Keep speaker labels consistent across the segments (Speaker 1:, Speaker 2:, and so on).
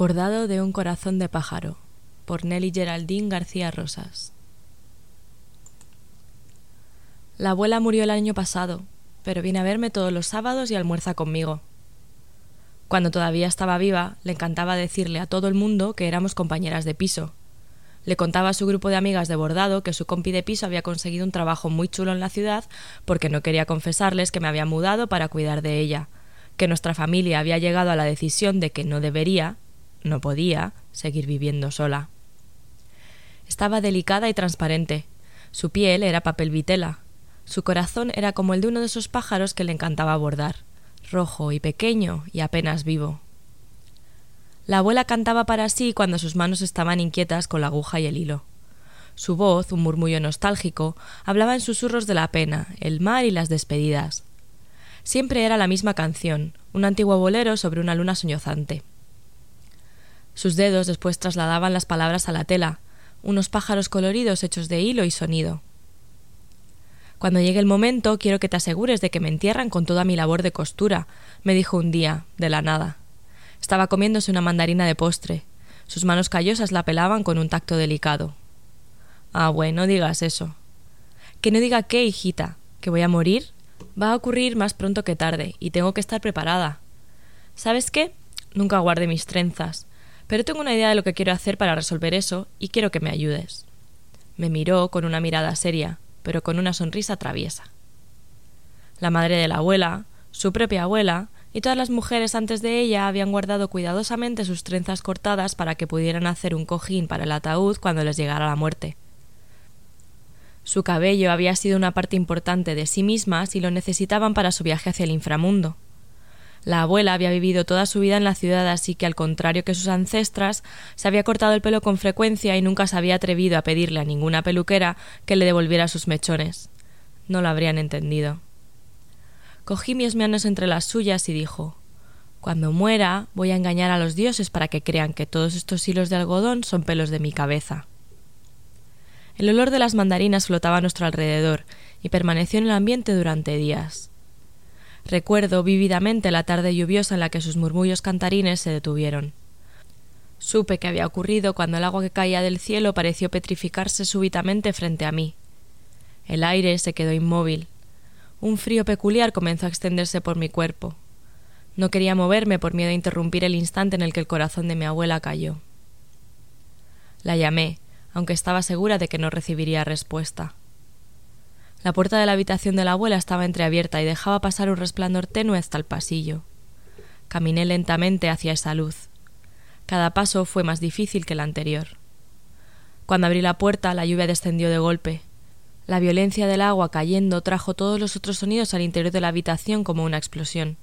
Speaker 1: Bordado de un corazón de pájaro por Nelly Geraldine García Rosas. La abuela murió el año pasado, pero viene a verme todos los sábados y almuerza conmigo. Cuando todavía estaba viva, le encantaba decirle a todo el mundo que éramos compañeras de piso. Le contaba a su grupo de amigas de bordado que su compi de piso había conseguido un trabajo muy chulo en la ciudad porque no quería confesarles que me había mudado para cuidar de ella, que nuestra familia había llegado a la decisión de que no debería, no podía seguir viviendo sola. Estaba delicada y transparente. Su piel era papel vitela. Su corazón era como el de uno de esos pájaros que le encantaba bordar, rojo y pequeño y apenas vivo. La abuela cantaba para sí cuando sus manos estaban inquietas con la aguja y el hilo. Su voz, un murmullo nostálgico, hablaba en susurros de la pena, el mar y las despedidas. Siempre era la misma canción, un antiguo bolero sobre una luna soñozante. Sus dedos después trasladaban las palabras a la tela, unos pájaros coloridos hechos de hilo y sonido. Cuando llegue el momento, quiero que te asegures de que me entierran con toda mi labor de costura, me dijo un día, de la nada. Estaba comiéndose una mandarina de postre. Sus manos callosas la pelaban con un tacto delicado. Ah, bueno, digas eso. Que no diga qué, hijita, que voy a morir. Va a ocurrir más pronto que tarde, y tengo que estar preparada. ¿Sabes qué? Nunca guarde mis trenzas pero tengo una idea de lo que quiero hacer para resolver eso y quiero que me ayudes. Me miró con una mirada seria, pero con una sonrisa traviesa. La madre de la abuela, su propia abuela, y todas las mujeres antes de ella habían guardado cuidadosamente sus trenzas cortadas para que pudieran hacer un cojín para el ataúd cuando les llegara la muerte. Su cabello había sido una parte importante de sí mismas y lo necesitaban para su viaje hacia el inframundo. La abuela había vivido toda su vida en la ciudad, así que al contrario que sus ancestras, se había cortado el pelo con frecuencia y nunca se había atrevido a pedirle a ninguna peluquera que le devolviera sus mechones. No lo habrían entendido. Cogí mis manos entre las suyas y dijo Cuando muera voy a engañar a los dioses para que crean que todos estos hilos de algodón son pelos de mi cabeza. El olor de las mandarinas flotaba a nuestro alrededor y permaneció en el ambiente durante días. Recuerdo vívidamente la tarde lluviosa en la que sus murmullos cantarines se detuvieron. Supe que había ocurrido cuando el agua que caía del cielo pareció petrificarse súbitamente frente a mí. El aire se quedó inmóvil. Un frío peculiar comenzó a extenderse por mi cuerpo. No quería moverme por miedo a interrumpir el instante en el que el corazón de mi abuela cayó. La llamé, aunque estaba segura de que no recibiría respuesta. La puerta de la habitación de la abuela estaba entreabierta y dejaba pasar un resplandor tenue hasta el pasillo. Caminé lentamente hacia esa luz. Cada paso fue más difícil que el anterior. Cuando abrí la puerta, la lluvia descendió de golpe. La violencia del agua cayendo trajo todos los otros sonidos al interior de la habitación como una explosión.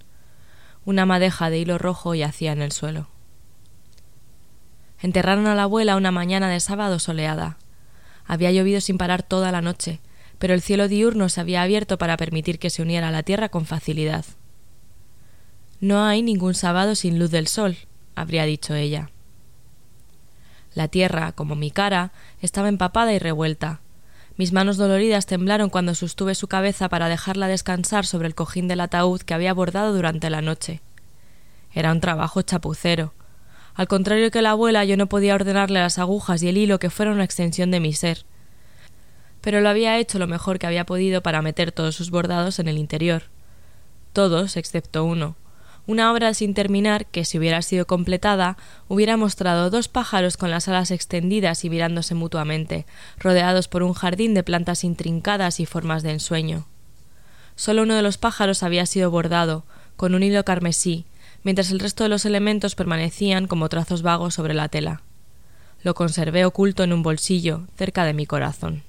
Speaker 1: Una madeja de hilo rojo yacía en el suelo. Enterraron a la abuela una mañana de sábado soleada. Había llovido sin parar toda la noche, pero el cielo diurno se había abierto para permitir que se uniera a la tierra con facilidad. No hay ningún sábado sin luz del sol, habría dicho ella. La tierra, como mi cara, estaba empapada y revuelta. Mis manos doloridas temblaron cuando sostuve su cabeza para dejarla descansar sobre el cojín del ataúd que había bordado durante la noche. Era un trabajo chapucero. Al contrario que la abuela, yo no podía ordenarle las agujas y el hilo que fueron una extensión de mi ser pero lo había hecho lo mejor que había podido para meter todos sus bordados en el interior. Todos, excepto uno, una obra sin terminar que, si hubiera sido completada, hubiera mostrado dos pájaros con las alas extendidas y mirándose mutuamente, rodeados por un jardín de plantas intrincadas y formas de ensueño. Solo uno de los pájaros había sido bordado, con un hilo carmesí, mientras el resto de los elementos permanecían como trazos vagos sobre la tela. Lo conservé oculto en un bolsillo, cerca de mi corazón.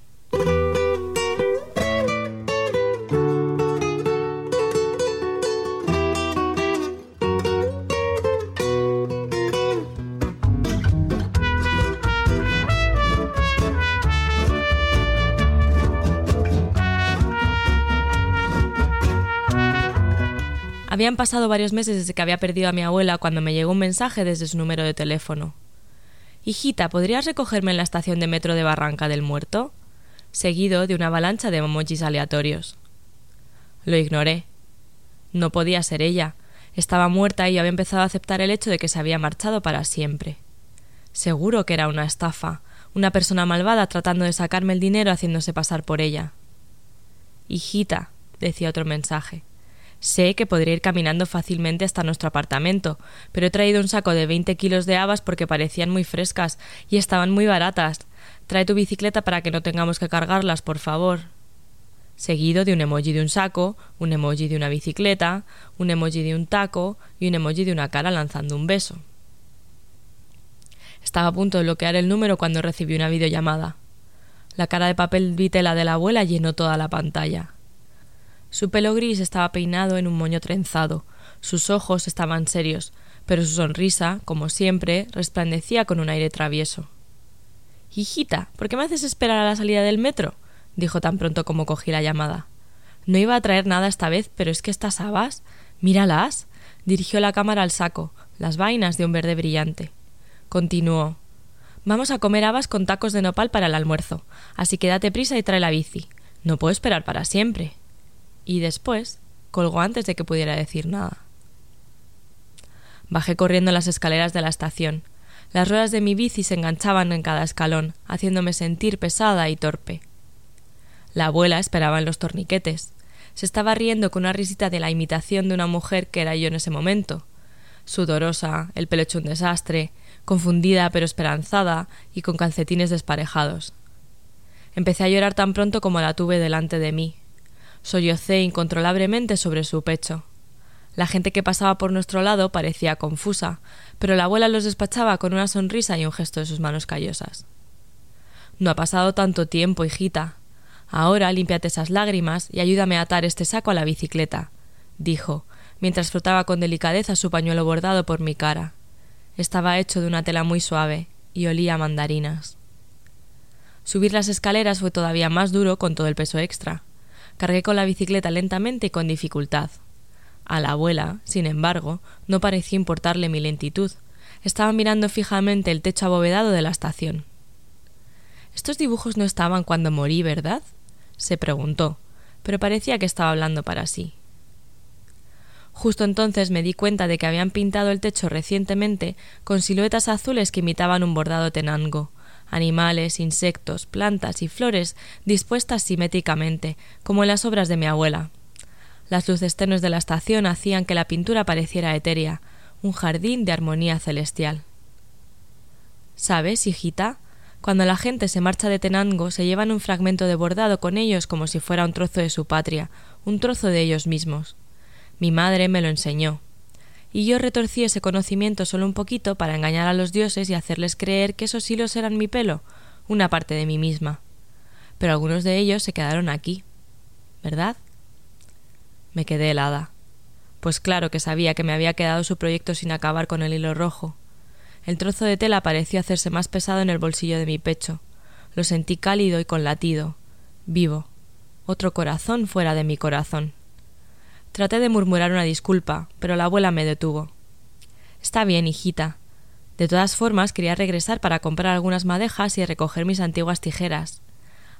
Speaker 1: Habían pasado varios meses desde que había perdido a mi abuela cuando me llegó un mensaje desde su número de teléfono. Hijita, ¿podrías recogerme en la estación de metro de Barranca del Muerto? Seguido de una avalancha de emojis aleatorios. Lo ignoré. No podía ser ella. Estaba muerta y había empezado a aceptar el hecho de que se había marchado para siempre. Seguro que era una estafa, una persona malvada tratando de sacarme el dinero haciéndose pasar por ella. Hijita, decía otro mensaje, Sé que podría ir caminando fácilmente hasta nuestro apartamento, pero he traído un saco de veinte kilos de habas porque parecían muy frescas y estaban muy baratas. Trae tu bicicleta para que no tengamos que cargarlas, por favor. Seguido de un emoji de un saco, un emoji de una bicicleta, un emoji de un taco y un emoji de una cara lanzando un beso. Estaba a punto de bloquear el número cuando recibí una videollamada. La cara de papel vitela de la abuela llenó toda la pantalla. Su pelo gris estaba peinado en un moño trenzado, sus ojos estaban serios, pero su sonrisa, como siempre, resplandecía con un aire travieso. Hijita, ¿por qué me haces esperar a la salida del metro? dijo tan pronto como cogí la llamada. No iba a traer nada esta vez, pero es que estas habas. Míralas. Dirigió la cámara al saco, las vainas de un verde brillante. Continuó. Vamos a comer habas con tacos de nopal para el almuerzo, así que date prisa y trae la bici. No puedo esperar para siempre y después colgó antes de que pudiera decir nada. Bajé corriendo las escaleras de la estación. Las ruedas de mi bici se enganchaban en cada escalón, haciéndome sentir pesada y torpe. La abuela esperaba en los torniquetes. Se estaba riendo con una risita de la imitación de una mujer que era yo en ese momento. Sudorosa, el pelo hecho un desastre, confundida pero esperanzada y con calcetines desparejados. Empecé a llorar tan pronto como la tuve delante de mí, Sollocé incontrolablemente sobre su pecho. La gente que pasaba por nuestro lado parecía confusa, pero la abuela los despachaba con una sonrisa y un gesto de sus manos callosas. No ha pasado tanto tiempo, hijita. Ahora límpiate esas lágrimas y ayúdame a atar este saco a la bicicleta, dijo, mientras frotaba con delicadeza su pañuelo bordado por mi cara. Estaba hecho de una tela muy suave y olía a mandarinas. Subir las escaleras fue todavía más duro con todo el peso extra. Cargué con la bicicleta lentamente y con dificultad. A la abuela, sin embargo, no parecía importarle mi lentitud. Estaba mirando fijamente el techo abovedado de la estación. Estos dibujos no estaban cuando morí, ¿verdad? se preguntó, pero parecía que estaba hablando para sí. Justo entonces me di cuenta de que habían pintado el techo recientemente con siluetas azules que imitaban un bordado tenango, animales, insectos, plantas y flores dispuestas simétricamente, como en las obras de mi abuela. Las luces tenues de la estación hacían que la pintura pareciera etérea, un jardín de armonía celestial. ¿Sabes, hijita? Cuando la gente se marcha de Tenango se llevan un fragmento de bordado con ellos como si fuera un trozo de su patria, un trozo de ellos mismos. Mi madre me lo enseñó y yo retorcí ese conocimiento solo un poquito para engañar a los dioses y hacerles creer que esos hilos eran mi pelo, una parte de mí misma. Pero algunos de ellos se quedaron aquí. ¿Verdad? Me quedé helada. Pues claro que sabía que me había quedado su proyecto sin acabar con el hilo rojo. El trozo de tela pareció hacerse más pesado en el bolsillo de mi pecho. Lo sentí cálido y con latido, vivo. Otro corazón fuera de mi corazón. Traté de murmurar una disculpa, pero la abuela me detuvo. Está bien, hijita. De todas formas, quería regresar para comprar algunas madejas y recoger mis antiguas tijeras.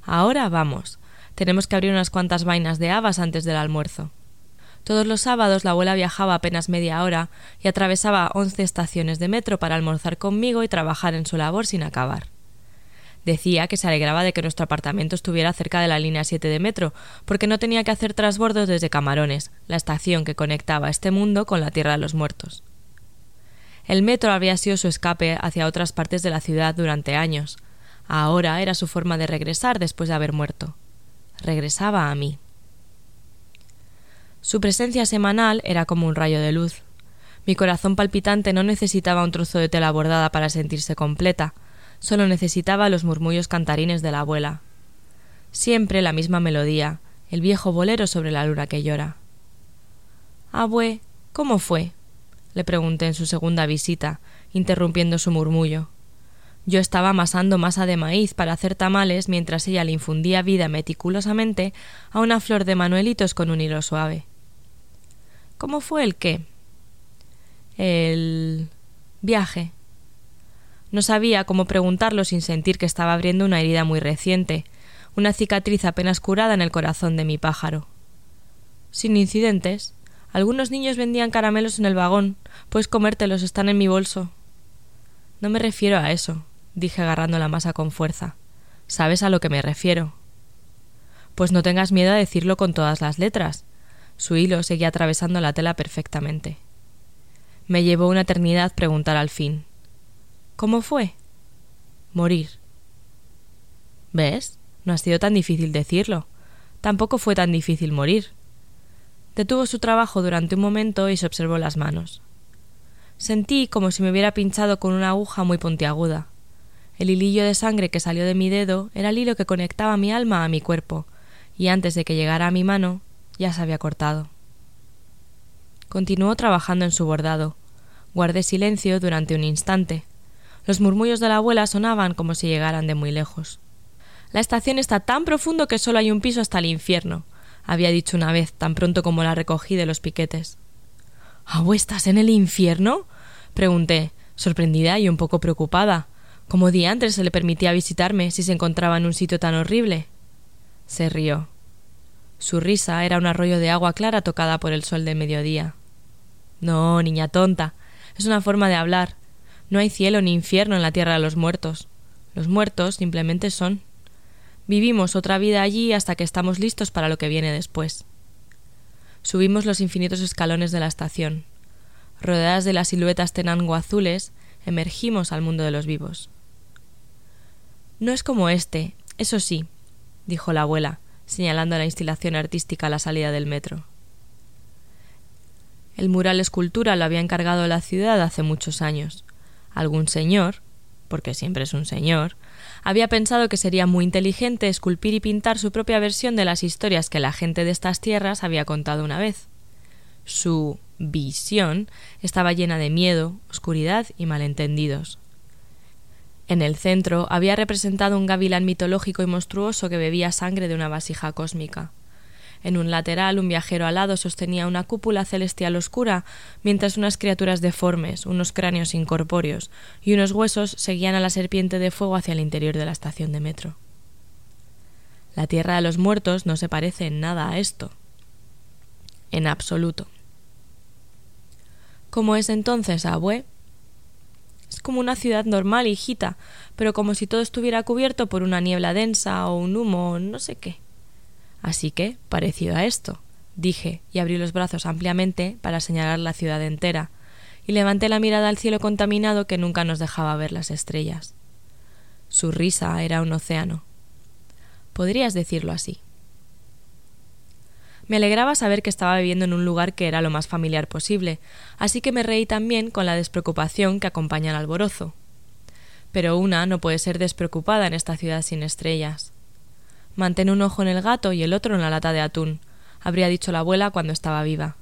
Speaker 1: Ahora vamos. Tenemos que abrir unas cuantas vainas de habas antes del almuerzo. Todos los sábados la abuela viajaba apenas media hora y atravesaba once estaciones de metro para almorzar conmigo y trabajar en su labor sin acabar. Decía que se alegraba de que nuestro apartamento estuviera cerca de la línea 7 de metro, porque no tenía que hacer trasbordos desde Camarones, la estación que conectaba este mundo con la Tierra de los Muertos. El metro había sido su escape hacia otras partes de la ciudad durante años. Ahora era su forma de regresar después de haber muerto. Regresaba a mí. Su presencia semanal era como un rayo de luz. Mi corazón palpitante no necesitaba un trozo de tela bordada para sentirse completa, solo necesitaba los murmullos cantarines de la abuela. Siempre la misma melodía, el viejo bolero sobre la luna que llora. Abue, ¿cómo fue? le pregunté en su segunda visita, interrumpiendo su murmullo. Yo estaba amasando masa de maíz para hacer tamales mientras ella le infundía vida meticulosamente a una flor de manuelitos con un hilo suave. ¿Cómo fue el qué? El viaje, no sabía cómo preguntarlo sin sentir que estaba abriendo una herida muy reciente, una cicatriz apenas curada en el corazón de mi pájaro. Sin incidentes. Algunos niños vendían caramelos en el vagón. Puedes comértelos, están en mi bolso. No me refiero a eso, dije agarrando la masa con fuerza. ¿Sabes a lo que me refiero? Pues no tengas miedo a decirlo con todas las letras. Su hilo seguía atravesando la tela perfectamente. Me llevó una eternidad preguntar al fin. ¿Cómo fue? Morir. ¿Ves? No ha sido tan difícil decirlo. Tampoco fue tan difícil morir. Detuvo su trabajo durante un momento y se observó las manos. Sentí como si me hubiera pinchado con una aguja muy puntiaguda. El hilillo de sangre que salió de mi dedo era el hilo que conectaba mi alma a mi cuerpo, y antes de que llegara a mi mano ya se había cortado. Continuó trabajando en su bordado. Guardé silencio durante un instante. Los murmullos de la abuela sonaban como si llegaran de muy lejos. La estación está tan profundo que solo hay un piso hasta el infierno, había dicho una vez, tan pronto como la recogí de los piquetes. ¿Abue estás en el infierno? pregunté, sorprendida y un poco preocupada. ¿Cómo antes se le permitía visitarme si se encontraba en un sitio tan horrible? Se rió. Su risa era un arroyo de agua clara tocada por el sol del mediodía. No, niña tonta, es una forma de hablar. No hay cielo ni infierno en la tierra de los muertos. Los muertos simplemente son. Vivimos otra vida allí hasta que estamos listos para lo que viene después. Subimos los infinitos escalones de la estación. Rodeadas de las siluetas tenango azules, emergimos al mundo de los vivos. No es como este, eso sí, dijo la abuela, señalando la instalación artística a la salida del metro. El mural escultura lo había encargado la ciudad hace muchos años algún señor, porque siempre es un señor, había pensado que sería muy inteligente esculpir y pintar su propia versión de las historias que la gente de estas tierras había contado una vez. Su visión estaba llena de miedo, oscuridad y malentendidos. En el centro había representado un gavilán mitológico y monstruoso que bebía sangre de una vasija cósmica. En un lateral un viajero alado sostenía una cúpula celestial oscura, mientras unas criaturas deformes, unos cráneos incorpóreos y unos huesos seguían a la serpiente de fuego hacia el interior de la estación de metro. La tierra de los muertos no se parece en nada a esto. En absoluto. ¿Cómo es entonces, abue? Como una ciudad normal, hijita, pero como si todo estuviera cubierto por una niebla densa o un humo, no sé qué. Así que, parecido a esto, dije, y abrí los brazos ampliamente para señalar la ciudad entera, y levanté la mirada al cielo contaminado que nunca nos dejaba ver las estrellas. Su risa era un océano. Podrías decirlo así. Me alegraba saber que estaba viviendo en un lugar que era lo más familiar posible, así que me reí también con la despreocupación que acompaña al alborozo. Pero una no puede ser despreocupada en esta ciudad sin estrellas. Mantén un ojo en el gato y el otro en la lata de atún, habría dicho la abuela cuando estaba viva.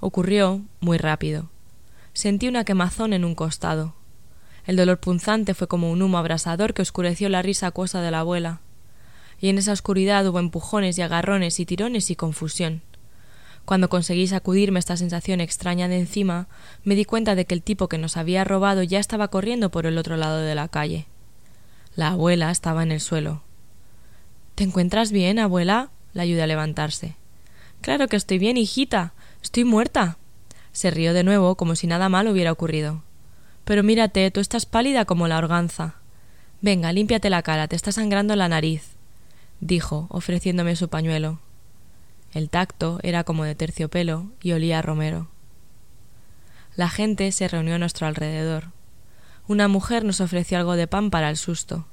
Speaker 1: Ocurrió muy rápido. Sentí una quemazón en un costado. El dolor punzante fue como un humo abrasador que oscureció la risa acuosa de la abuela. Y en esa oscuridad hubo empujones y agarrones y tirones y confusión. Cuando conseguí sacudirme esta sensación extraña de encima, me di cuenta de que el tipo que nos había robado ya estaba corriendo por el otro lado de la calle. La abuela estaba en el suelo, ¿Te encuentras bien, abuela? La ayudé a levantarse. Claro que estoy bien, hijita. Estoy muerta. Se rió de nuevo como si nada mal hubiera ocurrido. Pero mírate, tú estás pálida como la organza. Venga, límpiate la cara, te está sangrando la nariz, dijo, ofreciéndome su pañuelo. El tacto era como de terciopelo y olía a romero. La gente se reunió a nuestro alrededor. Una mujer nos ofreció algo de pan para el susto.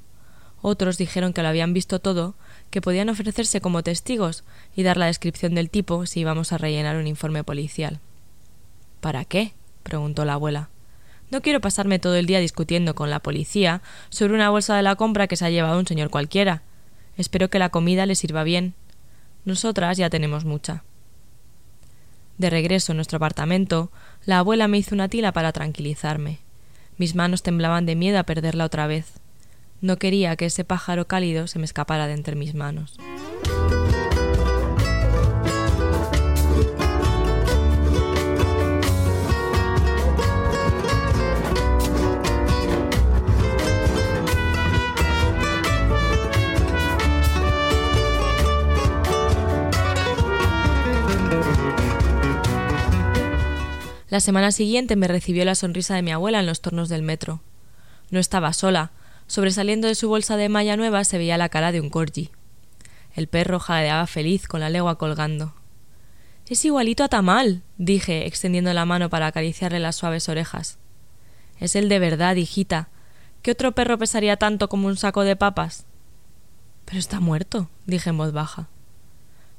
Speaker 1: Otros dijeron que lo habían visto todo, que podían ofrecerse como testigos y dar la descripción del tipo si íbamos a rellenar un informe policial. ¿Para qué? preguntó la abuela. No quiero pasarme todo el día discutiendo con la policía sobre una bolsa de la compra que se ha llevado un señor cualquiera. Espero que la comida le sirva bien. Nosotras ya tenemos mucha. De regreso en nuestro apartamento, la abuela me hizo una tila para tranquilizarme. Mis manos temblaban de miedo a perderla otra vez. No quería que ese pájaro cálido se me escapara de entre mis manos. La semana siguiente me recibió la sonrisa de mi abuela en los tornos del metro. No estaba sola. Sobresaliendo de su bolsa de malla nueva se veía la cara de un corgi. El perro jadeaba feliz con la legua colgando. Es igualito a Tamal, dije, extendiendo la mano para acariciarle las suaves orejas. Es el de verdad, hijita. ¿Qué otro perro pesaría tanto como un saco de papas? Pero está muerto, dije en voz baja.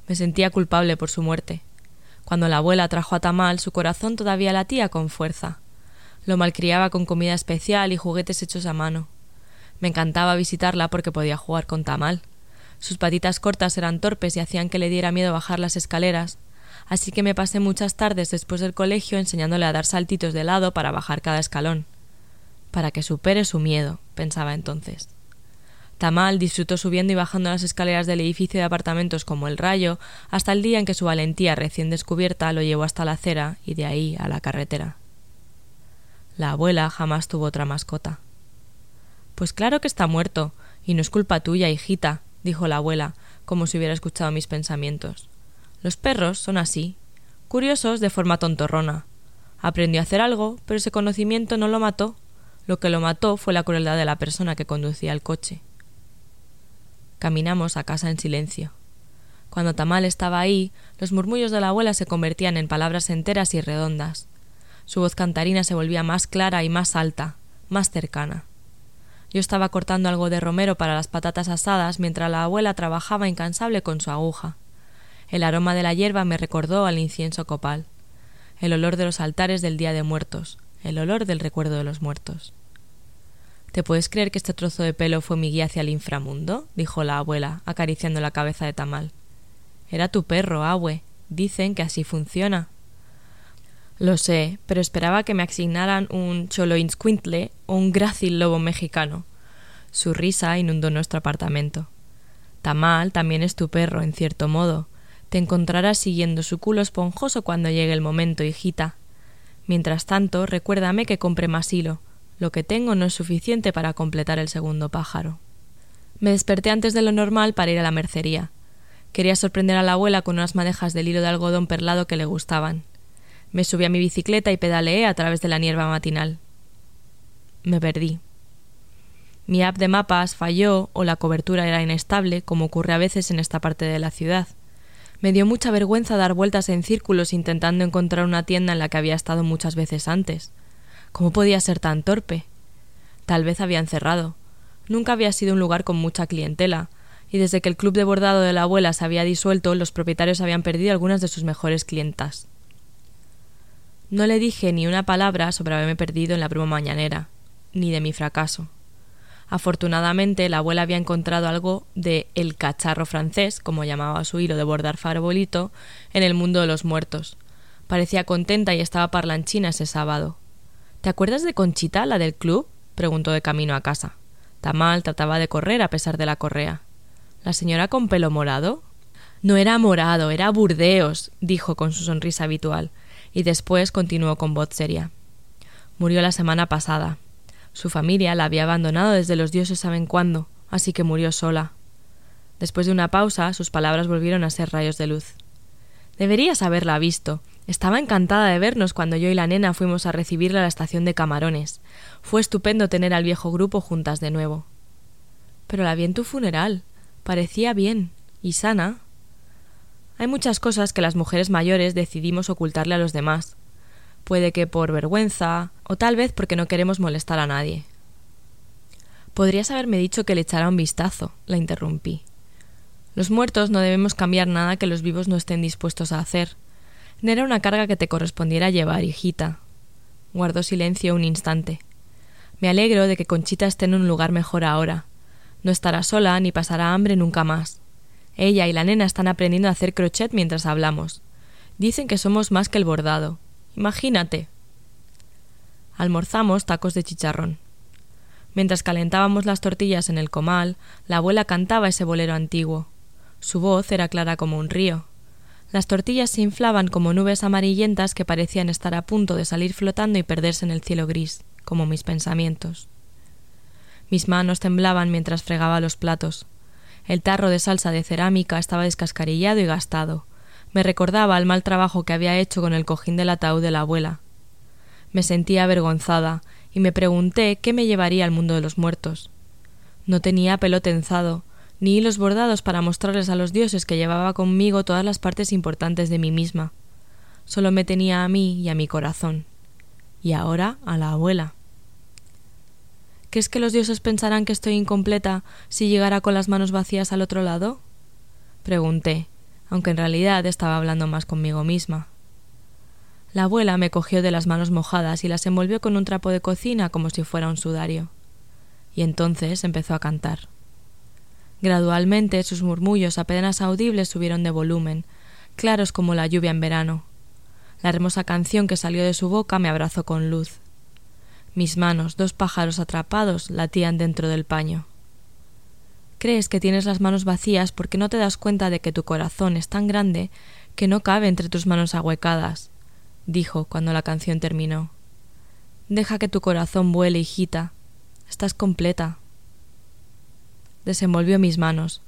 Speaker 1: Me sentía culpable por su muerte. Cuando la abuela trajo a Tamal, su corazón todavía latía con fuerza. Lo malcriaba con comida especial y juguetes hechos a mano. Me encantaba visitarla porque podía jugar con Tamal. Sus patitas cortas eran torpes y hacían que le diera miedo bajar las escaleras, así que me pasé muchas tardes después del colegio enseñándole a dar saltitos de lado para bajar cada escalón. Para que supere su miedo, pensaba entonces. Tamal disfrutó subiendo y bajando las escaleras del edificio de apartamentos como el rayo, hasta el día en que su valentía recién descubierta lo llevó hasta la acera y de ahí a la carretera. La abuela jamás tuvo otra mascota. Pues claro que está muerto, y no es culpa tuya, hijita, dijo la abuela, como si hubiera escuchado mis pensamientos. Los perros son así, curiosos de forma tontorrona. Aprendió a hacer algo, pero ese conocimiento no lo mató. Lo que lo mató fue la crueldad de la persona que conducía el coche. Caminamos a casa en silencio. Cuando Tamal estaba ahí, los murmullos de la abuela se convertían en palabras enteras y redondas. Su voz cantarina se volvía más clara y más alta, más cercana. Yo estaba cortando algo de romero para las patatas asadas mientras la abuela trabajaba incansable con su aguja. El aroma de la hierba me recordó al incienso copal, el olor de los altares del Día de Muertos, el olor del recuerdo de los muertos. ¿Te puedes creer que este trozo de pelo fue mi guía hacia el inframundo? dijo la abuela, acariciando la cabeza de Tamal. Era tu perro, Abue. Dicen que así funciona. Lo sé, pero esperaba que me asignaran un choloinsquintle o un grácil lobo mexicano. Su risa inundó nuestro apartamento. Tamal también es tu perro, en cierto modo. Te encontrarás siguiendo su culo esponjoso cuando llegue el momento, hijita. Mientras tanto, recuérdame que compre más hilo lo que tengo no es suficiente para completar el segundo pájaro. Me desperté antes de lo normal para ir a la mercería. Quería sorprender a la abuela con unas madejas del hilo de algodón perlado que le gustaban. Me subí a mi bicicleta y pedaleé a través de la niebla matinal. Me perdí. Mi app de mapas falló o la cobertura era inestable, como ocurre a veces en esta parte de la ciudad. Me dio mucha vergüenza dar vueltas en círculos intentando encontrar una tienda en la que había estado muchas veces antes. ¿Cómo podía ser tan torpe? Tal vez habían cerrado. Nunca había sido un lugar con mucha clientela, y desde que el club de bordado de la abuela se había disuelto, los propietarios habían perdido algunas de sus mejores clientas. No le dije ni una palabra sobre haberme perdido en la broma mañanera, ni de mi fracaso. Afortunadamente, la abuela había encontrado algo de el cacharro francés, como llamaba su hilo de bordar farbolito, en el mundo de los muertos. Parecía contenta y estaba parlanchina ese sábado. ¿Te acuerdas de Conchita, la del club? preguntó de camino a casa. Tamal trataba de correr a pesar de la correa. ¿La señora con pelo morado? No era morado, era Burdeos, dijo con su sonrisa habitual, y después continuó con voz seria. Murió la semana pasada. Su familia la había abandonado desde los dioses saben cuándo, así que murió sola. Después de una pausa, sus palabras volvieron a ser rayos de luz. Deberías haberla visto. Estaba encantada de vernos cuando yo y la nena fuimos a recibirla a la estación de Camarones. Fue estupendo tener al viejo grupo juntas de nuevo. Pero la vi en tu funeral. Parecía bien y sana. Hay muchas cosas que las mujeres mayores decidimos ocultarle a los demás. Puede que por vergüenza, o tal vez porque no queremos molestar a nadie. Podrías haberme dicho que le echara un vistazo, la interrumpí. Los muertos no debemos cambiar nada que los vivos no estén dispuestos a hacer. No era una carga que te correspondiera llevar, hijita. Guardó silencio un instante. Me alegro de que Conchita esté en un lugar mejor ahora. No estará sola ni pasará hambre nunca más. Ella y la nena están aprendiendo a hacer crochet mientras hablamos. Dicen que somos más que el bordado. Imagínate. Almorzamos tacos de chicharrón. Mientras calentábamos las tortillas en el comal, la abuela cantaba ese bolero antiguo. Su voz era clara como un río. Las tortillas se inflaban como nubes amarillentas que parecían estar a punto de salir flotando y perderse en el cielo gris, como mis pensamientos. Mis manos temblaban mientras fregaba los platos. El tarro de salsa de cerámica estaba descascarillado y gastado. Me recordaba el mal trabajo que había hecho con el cojín del ataúd de la abuela. Me sentía avergonzada y me pregunté qué me llevaría al mundo de los muertos. No tenía pelo tenzado, ni hilos bordados para mostrarles a los dioses que llevaba conmigo todas las partes importantes de mí misma. Solo me tenía a mí y a mi corazón. Y ahora a la abuela. ¿Crees que los dioses pensarán que estoy incompleta si llegara con las manos vacías al otro lado? Pregunté, aunque en realidad estaba hablando más conmigo misma. La abuela me cogió de las manos mojadas y las envolvió con un trapo de cocina como si fuera un sudario. Y entonces empezó a cantar. Gradualmente sus murmullos apenas audibles subieron de volumen, claros como la lluvia en verano. La hermosa canción que salió de su boca me abrazó con luz. Mis manos, dos pájaros atrapados, latían dentro del paño. Crees que tienes las manos vacías porque no te das cuenta de que tu corazón es tan grande que no cabe entre tus manos ahuecadas, dijo cuando la canción terminó. Deja que tu corazón vuele, hijita. Estás completa desenvolvió mis manos.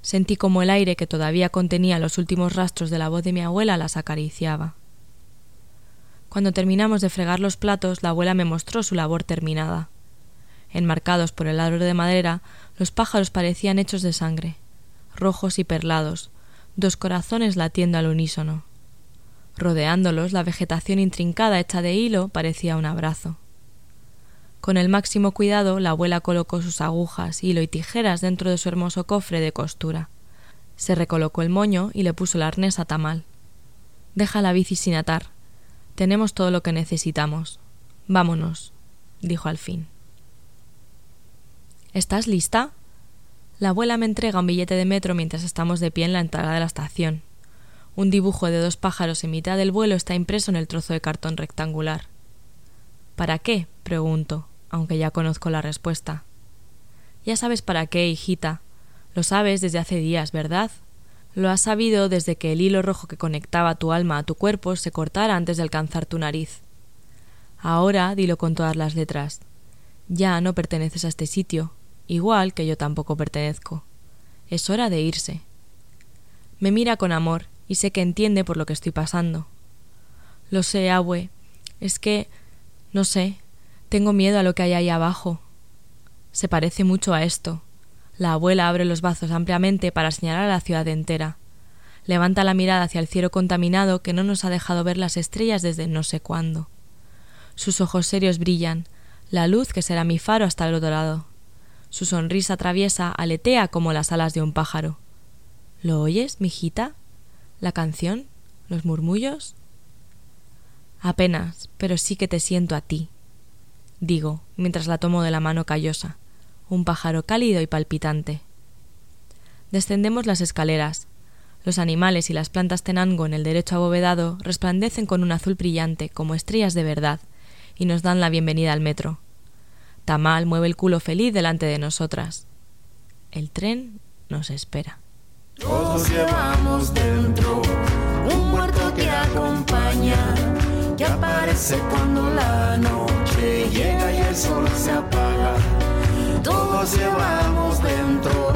Speaker 1: Sentí como el aire que todavía contenía los últimos rastros de la voz de mi abuela las acariciaba. Cuando terminamos de fregar los platos, la abuela me mostró su labor terminada. Enmarcados por el árbol de madera, los pájaros parecían hechos de sangre, rojos y perlados, dos corazones latiendo al unísono. Rodeándolos, la vegetación intrincada hecha de hilo parecía un abrazo. Con el máximo cuidado, la abuela colocó sus agujas, hilo y tijeras dentro de su hermoso cofre de costura. Se recolocó el moño y le puso el arnés a Tamal. Deja la bici sin atar. Tenemos todo lo que necesitamos. Vámonos, dijo al fin. ¿Estás lista? La abuela me entrega un billete de metro mientras estamos de pie en la entrada de la estación. Un dibujo de dos pájaros en mitad del vuelo está impreso en el trozo de cartón rectangular. ¿Para qué? pregunto, aunque ya conozco la respuesta. Ya sabes para qué, hijita. Lo sabes desde hace días, ¿verdad? Lo has sabido desde que el hilo rojo que conectaba tu alma a tu cuerpo se cortara antes de alcanzar tu nariz. Ahora dilo con todas las letras. Ya no perteneces a este sitio, igual que yo tampoco pertenezco. Es hora de irse. Me mira con amor y sé que entiende por lo que estoy pasando. Lo sé, abue. Es que no sé, tengo miedo a lo que hay ahí abajo. Se parece mucho a esto. La abuela abre los brazos ampliamente para señalar a la ciudad entera. Levanta la mirada hacia el cielo contaminado que no nos ha dejado ver las estrellas desde no sé cuándo. Sus ojos serios brillan, la luz que será mi faro hasta el otro lado. Su sonrisa traviesa aletea como las alas de un pájaro. ¿Lo oyes, mijita? ¿La canción? ¿Los murmullos? Apenas, pero sí que te siento a ti, digo, mientras la tomo de la mano callosa, un pájaro cálido y palpitante. Descendemos las escaleras. Los animales y las plantas tenango en el derecho abovedado resplandecen con un azul brillante como estrellas de verdad y nos dan la bienvenida al metro. Tamal mueve el culo feliz delante de nosotras. El tren nos espera.
Speaker 2: Todos llevamos dentro un muerto que acompaña que aparece cuando la noche llega y el sol se apaga. Todos llevamos dentro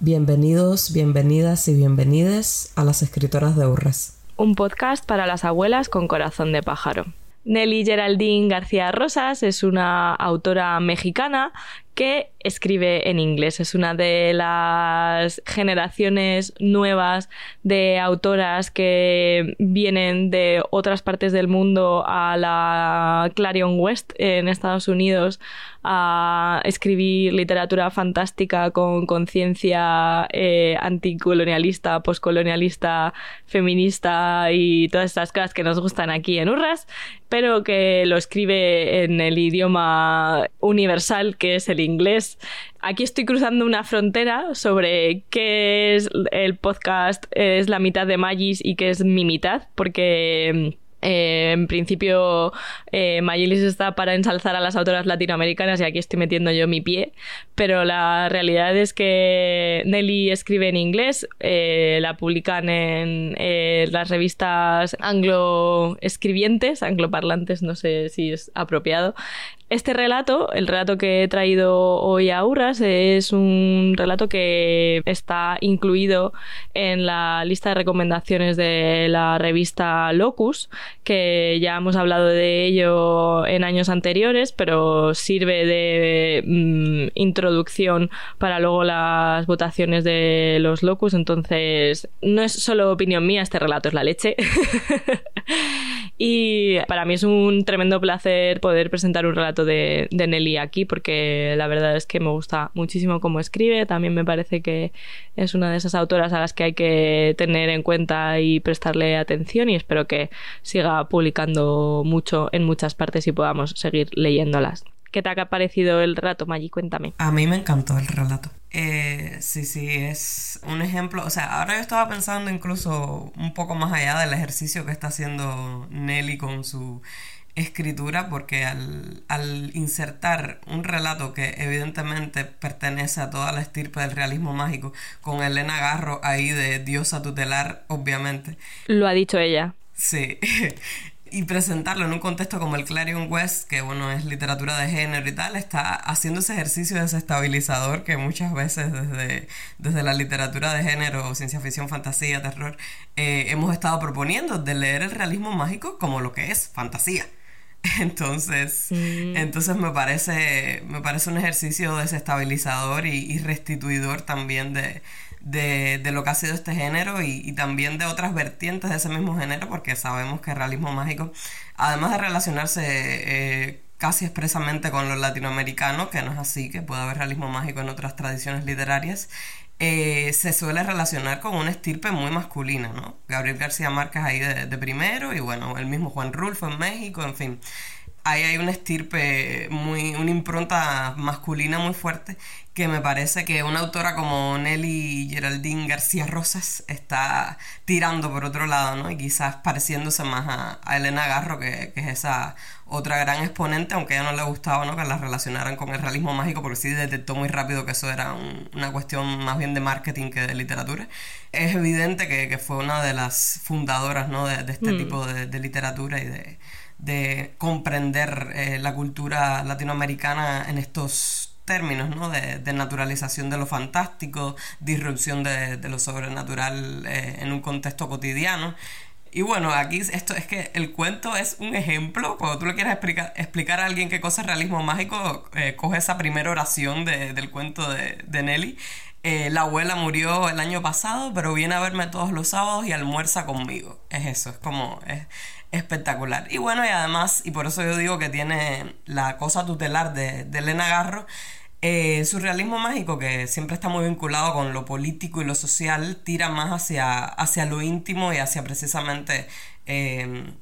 Speaker 3: Bienvenidos, bienvenidas y bienvenides a las escritoras de Urres.
Speaker 1: Un podcast para las abuelas con corazón de pájaro. Nelly Geraldine García Rosas es una autora mexicana que escribe en inglés. Es una de las generaciones nuevas de autoras que vienen de otras partes del mundo a la Clarion West en Estados Unidos a escribir literatura fantástica con conciencia eh, anticolonialista, poscolonialista, feminista y todas estas cosas que nos gustan aquí en Urras, pero que lo escribe en el idioma universal que es el inglés. Aquí estoy cruzando una frontera sobre qué es el podcast, es la mitad de Magis y qué es mi mitad, porque eh, en principio, eh, Mayilis está para ensalzar a las autoras latinoamericanas y aquí estoy metiendo yo mi pie, pero la realidad es que Nelly escribe en inglés, eh, la publican en las revistas anglo-escribientes, angloparlantes, no sé si es apropiado, este relato, el relato que he traído hoy a Urras, es un relato que está incluido en la lista de recomendaciones de la revista Locus, que ya hemos hablado de ello en años anteriores, pero sirve de mm, introducción para luego las votaciones de los Locus. Entonces, no es solo opinión mía, este relato es la leche. y para mí es un tremendo placer poder presentar un relato de, Nelly aquí porque la verdad es que me gusta muchísimo cómo escribe. También me parece que es una de esas autoras a las que hay que tener en cuenta y prestarle atención y espero que siga publicando mucho en muchas partes y podamos seguir leyéndolas. ¿Qué te ha parecido el relato, Maggi? Cuéntame.
Speaker 3: A mí me encantó el relato. Eh, sí, sí, es un ejemplo. O sea, ahora yo estaba pensando incluso un poco más allá del ejercicio que está haciendo Nelly con su escritura porque al, insertar un relato que evidentemente pertenece a toda la estirpe del realismo mágico, con Elena Garro ahí de diosa tutelar, obviamente.
Speaker 1: Lo ha dicho ella.
Speaker 3: Sí. y presentarlo en un contexto como el Clarion West, que bueno, es literatura de género y tal, está haciendo ese ejercicio desestabilizador que muchas veces desde, desde la literatura de género, ciencia ficción, fantasía, terror, eh, hemos estado proponiendo de leer el realismo mágico como lo que es fantasía. Entonces, entonces me parece, me parece un ejercicio desestabilizador y, restituidor también de, de, lo que ha sido este género y, también de otras vertientes de ese mismo género, porque sabemos que el realismo mágico, además de relacionarse eh, casi expresamente con los latinoamericanos, que no es así, que puede haber realismo mágico en otras tradiciones literarias, eh, se suele relacionar con una estirpe muy masculina, ¿no? Gabriel García Márquez ahí de, de, primero y bueno, el mismo Juan Rulfo en México, en fin. Ahí hay una estirpe muy, una impronta masculina muy fuerte que me parece que una autora como Nelly Geraldine García Rosas está tirando por otro lado, ¿no? Y quizás pareciéndose más a, Elena Garro, que, es esa otra gran exponente, aunque a ella no le gustaba, ¿no? Que la relacionaran con el realismo mágico, porque sí detectó muy rápido que eso era una cuestión más bien de marketing que de literatura. Es evidente que, fue una de las fundadoras, ¿no? De, este mm. tipo de, literatura y de, comprender eh, la cultura latinoamericana en estos términos, ¿no? De, naturalización de lo fantástico, disrupción de, lo sobrenatural eh, en un contexto cotidiano. Y bueno, aquí esto es que el cuento es un ejemplo. Cuando tú le quieres explicar, explicar a alguien qué cosa es realismo mágico, eh, coge esa primera oración del cuento de, Nelly. La abuela murió el año pasado, pero viene a verme todos los sábados y almuerza conmigo. Es eso, es como espectacular. Y bueno, y además, y por eso yo digo que tiene la cosa tutelar de, de Elena Garro, eh, surrealismo mágico, que siempre está muy vinculado con lo político y lo social, tira más hacia, hacia lo íntimo y hacia precisamente em,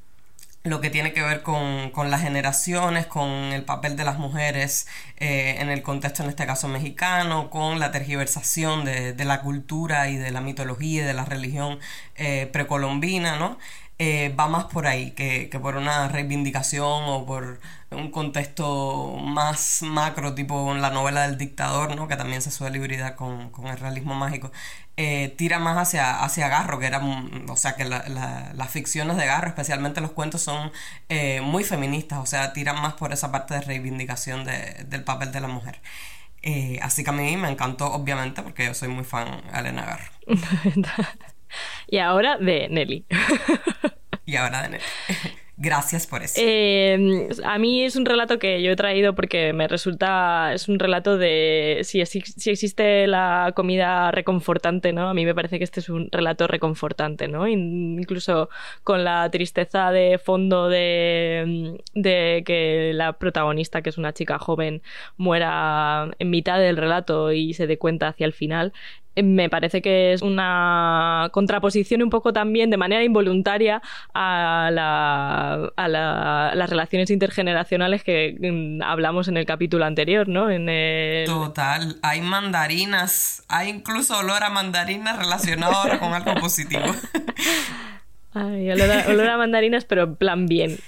Speaker 3: lo que tiene que ver con, las generaciones, con el papel de las mujeres eh, en el contexto, en este caso mexicano, con la tergiversación de, la cultura y de la mitología y de la religión eh, precolombina, ¿no? Eh, va más por ahí que, por una reivindicación o por un contexto más macro, tipo la novela del dictador, ¿no? que también se suele hibridar con, con el realismo mágico, eh, tira más hacia, hacia Garro, que era, o sea, que las ficciones de Garro, especialmente los cuentos, son eh, muy feministas, o sea, tiran más por esa parte de reivindicación del papel de la mujer. Eh, así que a mí me encantó, obviamente, porque yo soy muy fan de Elena Garro.
Speaker 1: y ahora de Nelly.
Speaker 3: y ahora de Nelly. Gracias por eso.
Speaker 1: Eh, a mí es un relato que yo he traído porque me resulta, es un relato de si, si, existe la comida reconfortante, ¿no? A mí me parece que este es un relato reconfortante, ¿no? Incluso con la tristeza de fondo de, de que la protagonista, que es una chica joven, muera en mitad del relato y se dé cuenta hacia el final, me parece que es una contraposición un poco también de manera involuntaria a, las relaciones intergeneracionales que mm, hablamos en el capítulo anterior, ¿no? En
Speaker 3: Total, hay mandarinas, hay incluso olor a mandarinas relacionado con algo positivo.
Speaker 1: Ay, olor a, mandarinas, pero en plan bien.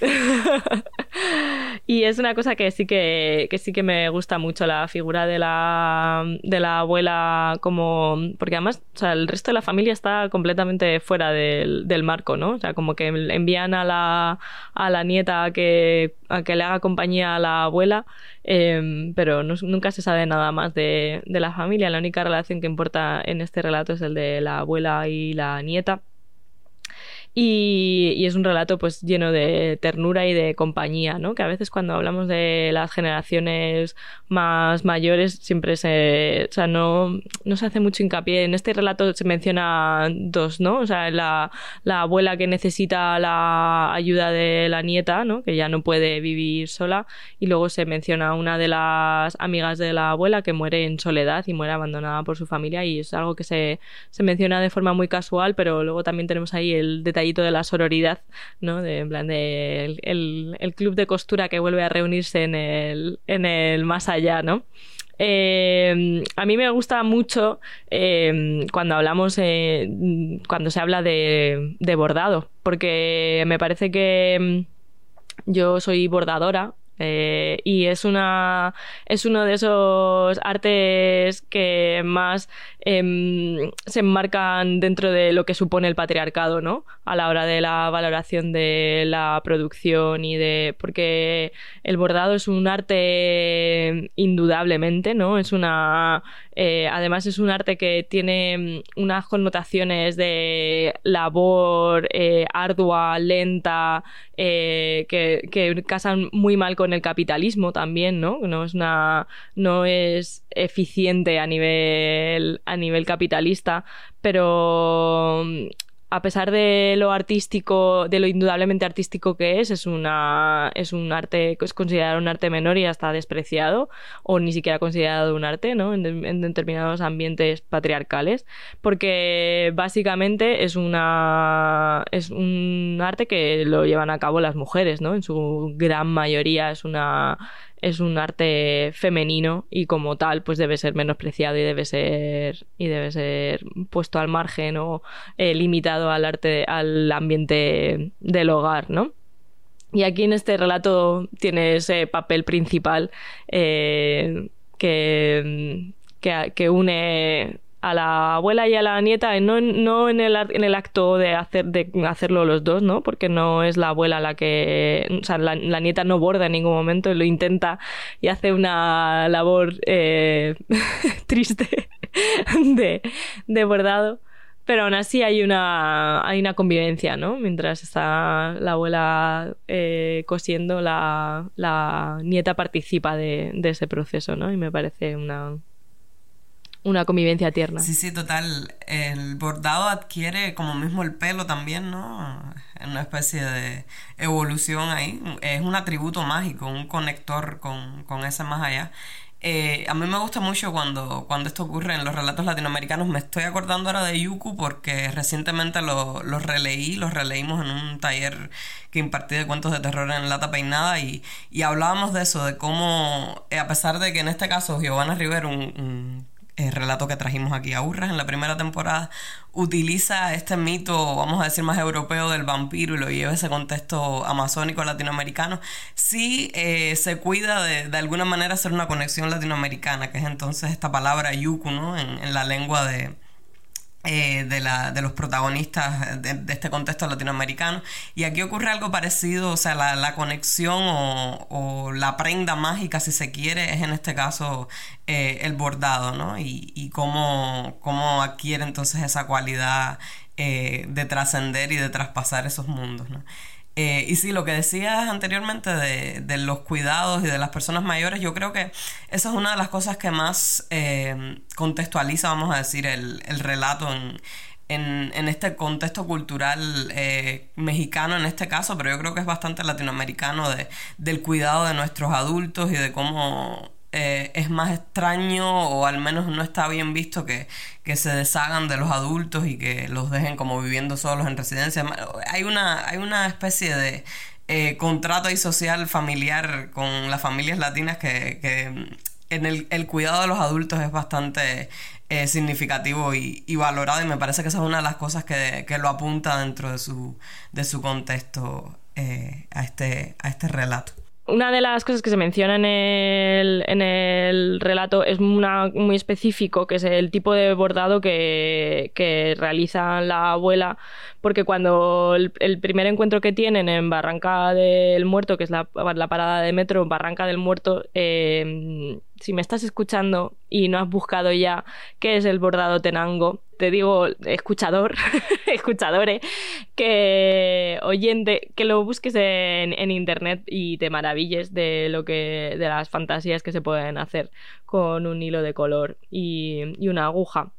Speaker 1: y es una cosa que sí que, sí que me gusta mucho, la figura de la, de la abuela como... Porque además, o sea, el resto de la familia está completamente fuera del, marco, ¿no? O sea, como que envían a la, a la nieta a que, a que le haga compañía a la abuela, em, pero nunca se sabe nada más de, de la familia. La única relación que importa en este relato es el de la abuela y la nieta y, es un relato pues lleno de ternura y de compañía, ¿no? Que a veces cuando hablamos de las generaciones más mayores siempre se, o sea, no, no se hace mucho hincapié. En este relato se menciona dos, ¿no? O sea, la, la abuela que necesita la ayuda de la nieta, ¿no? Que ya no puede vivir sola y luego se menciona una de las amigas de la abuela que muere en soledad y muere abandonada por su familia y es algo que se, se menciona de forma muy casual, pero luego también tenemos ahí el detalle de la sororidad, ¿no? De, en plan el, club de costura que vuelve a reunirse en el, más allá, ¿no? Eh, a mí me gusta mucho eh, cuando hablamos, eh, cuando se habla de, bordado, porque me parece que mm, yo soy bordadora y es una es uno de esos artes que más em, se enmarcan dentro de lo que supone el patriarcado, ¿no? A la hora de la valoración de la producción y de porque el bordado es un arte indudablemente, ¿no? Es una eh, además es un arte que tiene mm, unas connotaciones de labor eh, ardua, lenta, que, que casan muy mal con el capitalismo también, ¿no? No es una no es eficiente a nivel a nivel capitalista, pero a pesar de lo artístico, de lo indudablemente artístico que es, es una es un arte es considerado un arte menor y hasta despreciado o ni siquiera considerado un arte, ¿no? En, determinados ambientes patriarcales, porque básicamente es una es un arte que lo llevan a cabo las mujeres, ¿no? En su gran mayoría es una es un arte femenino y como tal pues debe ser menospreciado y debe ser y debe ser puesto al margen o eh, limitado al arte al ambiente del hogar no y aquí en este relato tiene ese papel principal eh, que, que une a la abuela y a la nieta, no, no en, el, en el acto de, hacer, de hacerlo los dos, ¿no? Porque no es la abuela la que... O sea, la, nieta no borda en ningún momento, lo intenta y hace una labor eh, triste de, de bordado pero aún así hay una, hay una convivencia, ¿no? Mientras está la abuela eh, cosiendo, la, la, nieta participa de, de, ese proceso, ¿no? Y me parece una, una convivencia tierna.
Speaker 3: Sí, sí, total. El bordado adquiere como mismo el pelo también, ¿no? Una especie de evolución ahí. Es un atributo mágico, un conector con, con ese más allá. Eh, a mí me gusta mucho cuando, cuando esto ocurre en los relatos latinoamericanos. Me estoy acordando ahora de Yuku porque recientemente lo, lo releí, lo releímos en un taller que impartí de cuentos de terror en Lata Peinada y, y hablábamos de eso, de cómo, eh, a pesar de que en este caso Giovanna Rivera, un el relato que trajimos aquí a Urras en la primera temporada, utiliza este mito, vamos a decir, más europeo del vampiro y lo lleva a ese contexto amazónico latinoamericano, sí eh, se cuida de, de alguna manera hacer una conexión latinoamericana, que es entonces esta palabra yuku, ¿no? En la lengua de, eh, de, la, de los protagonistas de, este contexto latinoamericano. Y aquí ocurre algo parecido, o sea, la, la conexión o, la prenda mágica, si se quiere, es en este caso eh, el bordado, ¿no? Y, y cómo, cómo, adquiere entonces esa cualidad eh, de trascender y de traspasar esos mundos, ¿no? Eh, y sí, lo que decías anteriormente de, de, los cuidados y de las personas mayores, yo creo que esa es una de las cosas que más eh, contextualiza, vamos a decir, el, el relato en, en, en, este contexto cultural eh, mexicano en este caso, pero yo creo que es bastante latinoamericano de, del cuidado de nuestros adultos y de cómo eh, es más extraño o al menos no está bien visto que, que, se deshagan de los adultos y que los dejen como viviendo solos en residencia. Hay una, hay una especie de eh, contrato y social familiar con las familias latinas que, que en el, el, cuidado de los adultos es bastante eh, significativo y, y, valorado y me parece que esa es una de las cosas que, que lo apunta dentro de su, de su contexto eh, a, este, a este relato
Speaker 1: una de las cosas que se menciona en el, en el relato es una, muy específico, que es el tipo de bordado que, que realiza la abuela, porque cuando el, primer encuentro que tienen en Barranca del Muerto, que es la, la parada de metro, Barranca del Muerto, eh, si me estás escuchando y no has buscado ya qué es el bordado tenango, te digo, escuchador, escuchadores, que oyente, que lo busques en, internet y te maravilles de lo que, de las fantasías que se pueden hacer con un hilo de color y una aguja.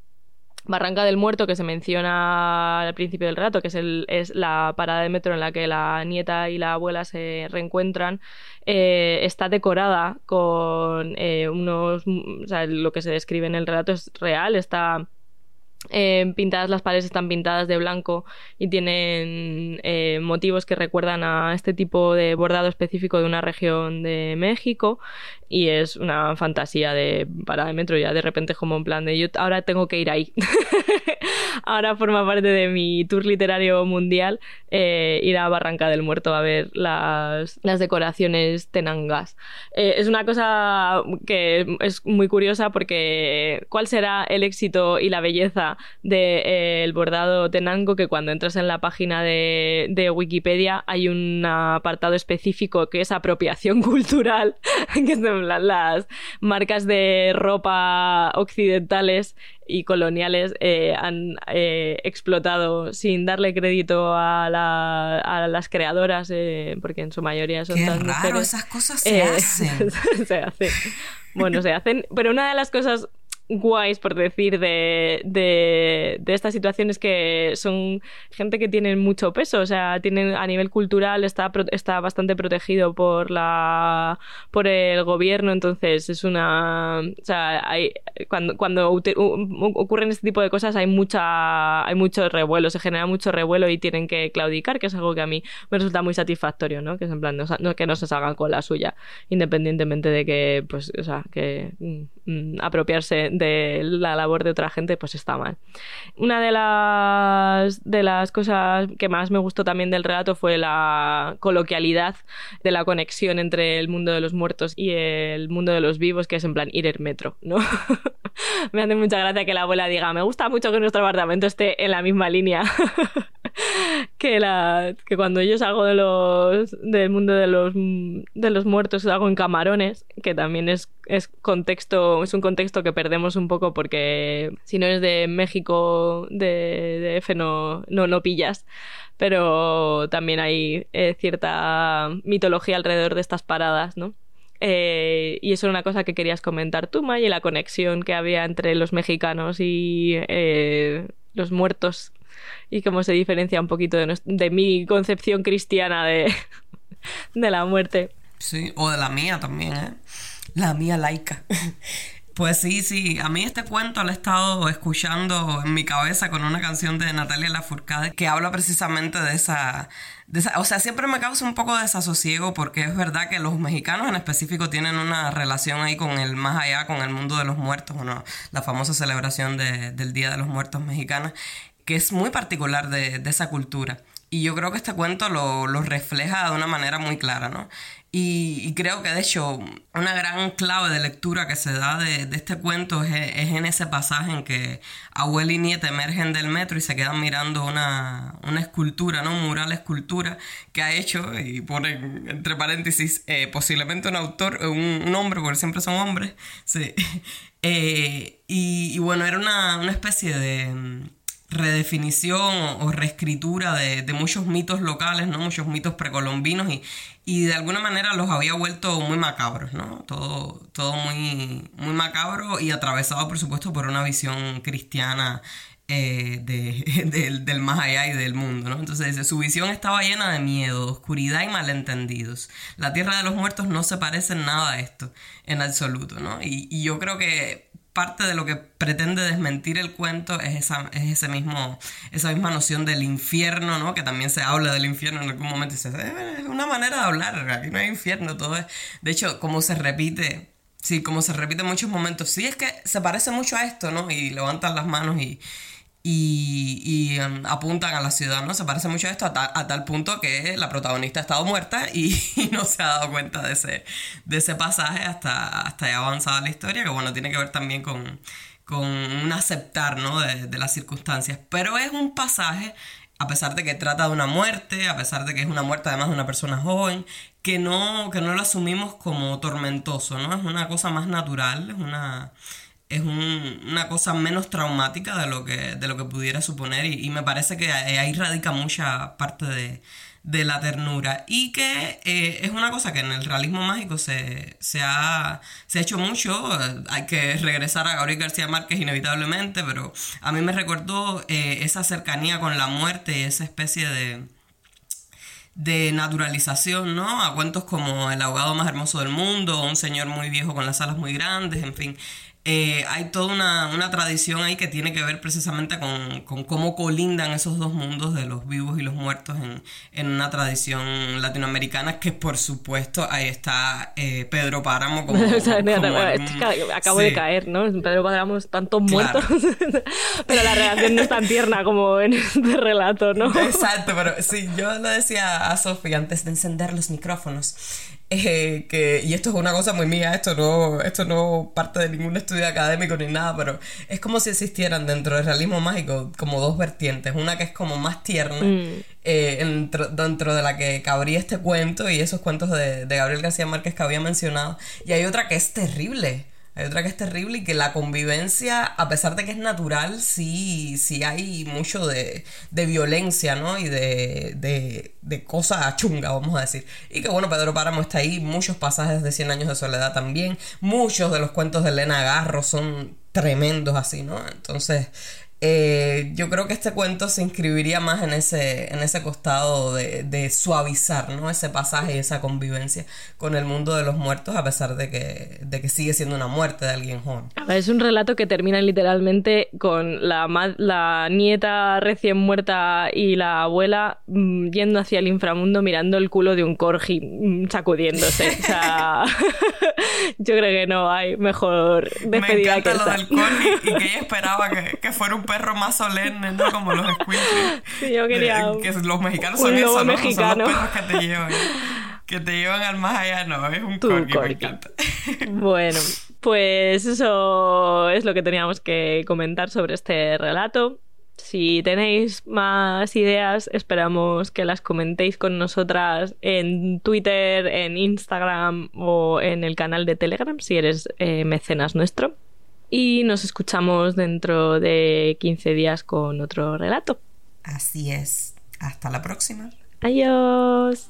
Speaker 1: Barranca del Muerto, que se menciona al principio del rato, que es, el, la parada de metro en la que la nieta y la abuela se reencuentran, eh, está decorada con eh, unos... O sea, lo que se describe en el relato es real, está eh, pintadas las paredes están pintadas de blanco y tienen motivos que recuerdan a este tipo de bordado específico de una región de México y es una fantasía de para de metro ya de repente como en plan de yo ahora tengo que ir ahí ahora forma parte de mi tour literario mundial eh, ir a Barranca del Muerto a ver las, las decoraciones tenangas. Eh, es una cosa que es muy curiosa porque ¿cuál será el éxito y la belleza del de, eh, bordado tenango que cuando entras en la página de, de Wikipedia hay un apartado específico que es apropiación cultural que las marcas de ropa occidentales y coloniales eh, han eh, explotado sin darle crédito a, la, a las creadoras, eh, porque en su mayoría son
Speaker 3: Qué
Speaker 1: todas
Speaker 3: raro,
Speaker 1: mujeres.
Speaker 3: esas cosas se hacen.
Speaker 1: se hacen. Bueno, se hacen. Pero una de las cosas guays, por decir, de, de, de, estas situaciones que son gente que tienen mucho peso, o sea, tienen a nivel cultural está, está bastante protegido por la por el gobierno, entonces es una o sea, hay, cuando, cuando ocurren este tipo de cosas hay mucha hay mucho revuelo, se genera mucho revuelo y tienen que claudicar, que es algo que a mí me resulta muy satisfactorio, ¿no? Que es en plan, no, que no se salgan con la suya, independientemente de que, pues, o sea, que mm, apropiarse la labor de otra gente, pues está mal. Una de las, de las cosas que más me gustó también del relato fue la coloquialidad de la conexión entre el mundo de los muertos y el mundo de los vivos, que es en plan ir el metro, ¿no? me hace mucha gracia que la abuela diga, me gusta mucho que nuestro apartamento esté en la misma línea que, la, que cuando yo salgo de los, del mundo de los, de los muertos salgo en camarones, que también es, es, contexto, es un contexto que perdemos un poco porque si no eres de México, de, de F, no, no, no pillas pero también hay eh, cierta mitología alrededor de estas paradas, ¿no? Eh, y eso era una cosa que querías comentar tú, May, y la conexión que había entre los mexicanos y eh, los muertos y cómo se diferencia un poquito de, de mi concepción cristiana de, de la muerte.
Speaker 3: Sí, o de la mía también, ¿eh? La mía laica. Pues sí, sí, a mí este cuento lo he estado escuchando en mi cabeza con una canción de Natalia Lafourcade que habla precisamente de esa, de esa, O sea, siempre me causa un poco de desasosiego porque es verdad que los mexicanos en específico tienen una relación ahí con el más allá, con el mundo de los muertos, ¿no? la famosa celebración de, del Día de los Muertos mexicanos, que es muy particular de, esa cultura. Y yo creo que este cuento lo, lo refleja de una manera muy clara, ¿no? Y, creo que de hecho una gran clave de lectura que se da de, este cuento es, en ese pasaje en que abuela y nieta emergen del metro y se quedan mirando una, escultura, ¿no? Un mural escultura que ha hecho, y pone entre paréntesis, eh, posiblemente un autor, un, hombre, porque siempre son hombres, sí. Eh, y, bueno, era una especie de redefinición o, reescritura de, muchos mitos locales, ¿no? Muchos mitos precolombinos y, y de alguna manera los había vuelto muy macabros, ¿no? Todo, todo muy, muy macabro y atravesado, por supuesto, por una visión cristiana eh, de, del más allá y del mundo, ¿no? Entonces su visión estaba llena de miedo, oscuridad y malentendidos. La tierra de los muertos no se parece en nada a esto, en absoluto, ¿no? Y, y yo creo que parte de lo que pretende desmentir el cuento es esa, es ese mismo, esa misma noción del infierno, ¿no? Que también se habla del infierno en algún momento y se eh, es una manera de hablar, aquí no hay infierno, todo es... De hecho, como se repite, sí, como se repite en muchos momentos, sí es que se parece mucho a esto, ¿no? Y levantan las manos y, y, em, apuntan a la ciudad, ¿no? Se parece mucho a esto a, tal punto que la protagonista ha estado muerta y, no se ha dado cuenta de ese, de ese pasaje hasta, hasta ya avanzada la historia, que bueno, tiene que ver también con, con un aceptar, ¿no? De, de las circunstancias. Pero es un pasaje, a pesar de que trata de una muerte, a pesar de que es una muerte además de una persona joven, que no, que no lo asumimos como tormentoso, ¿no? Es una cosa más natural, es una es una cosa menos traumática de lo que, de lo que pudiera suponer y, me parece que ahí radica mucha parte de, la ternura y que eh, es una cosa que en el realismo mágico se, ha, hecho mucho, hay que regresar a Gabriel García Márquez inevitablemente, pero a mí me recordó eh, esa cercanía con la muerte y esa especie de de naturalización, ¿no? A cuentos como El abogado más hermoso del mundo, Un señor muy viejo con las alas muy grandes, en fin. Eh, hay toda una, tradición ahí que tiene que ver precisamente con, cómo colindan esos dos mundos de los vivos y los muertos en, una tradición latinoamericana que por supuesto ahí está eh, Pedro Páramo como,
Speaker 1: acabo de caer, ¿no? Pedro Páramo tantos muertos pero la relación no es tan tierna como en este relato, ¿no?
Speaker 3: Exacto, pero sí, yo lo decía a Sofía antes de encender los micrófonos eh, que, y esto es una cosa muy mía, esto no, esto no parte de ningún estudio académico ni nada, pero es como si existieran dentro del realismo mágico como dos vertientes, una que es como más tierna, mm. eh, dentro, de la que cabría este cuento y esos cuentos de, de Gabriel García Márquez que había mencionado, y hay otra que es terrible, hay otra que es terrible y que la convivencia, a pesar de que es natural, sí, sí hay mucho de, de violencia, ¿no? Y de, de, de cosa chunga, vamos a decir. Y que bueno, Pedro Páramo está ahí, muchos pasajes de 100 años de soledad también, muchos de los cuentos de Elena Garro son tremendos así, ¿no? Entonces, eh, yo creo que este cuento se inscribiría más en ese, en ese costado de, suavizar ¿no? ese pasaje y esa convivencia con el mundo de los muertos, a pesar de que, de que sigue siendo una muerte de alguien joven.
Speaker 1: Es un relato que termina literalmente con la, la nieta recién muerta y la abuela mm, yendo hacia el inframundo mirando el culo de un corgi mm, sacudiéndose. O sea, yo creo que no hay mejor despedida
Speaker 3: Me encanta lo del corgi y que ella esperaba que, que fuera un perro más solemne, ¿no? Como los squinches.
Speaker 1: Sí, yo quería.
Speaker 3: que los mexicanos son eso, ¿no? Son los perros que te llevan. Que te llevan al más allá, no, es un corgi, me encanta.
Speaker 1: Bueno, pues eso es lo que teníamos que comentar sobre este relato. Si tenéis más ideas, esperamos que las comentéis con nosotras en Twitter, en Instagram o en el canal de Telegram si eres eh, mecenas nuestro y nos escuchamos dentro de 15 días con otro relato.
Speaker 3: Así es. Hasta la próxima.
Speaker 1: Adiós.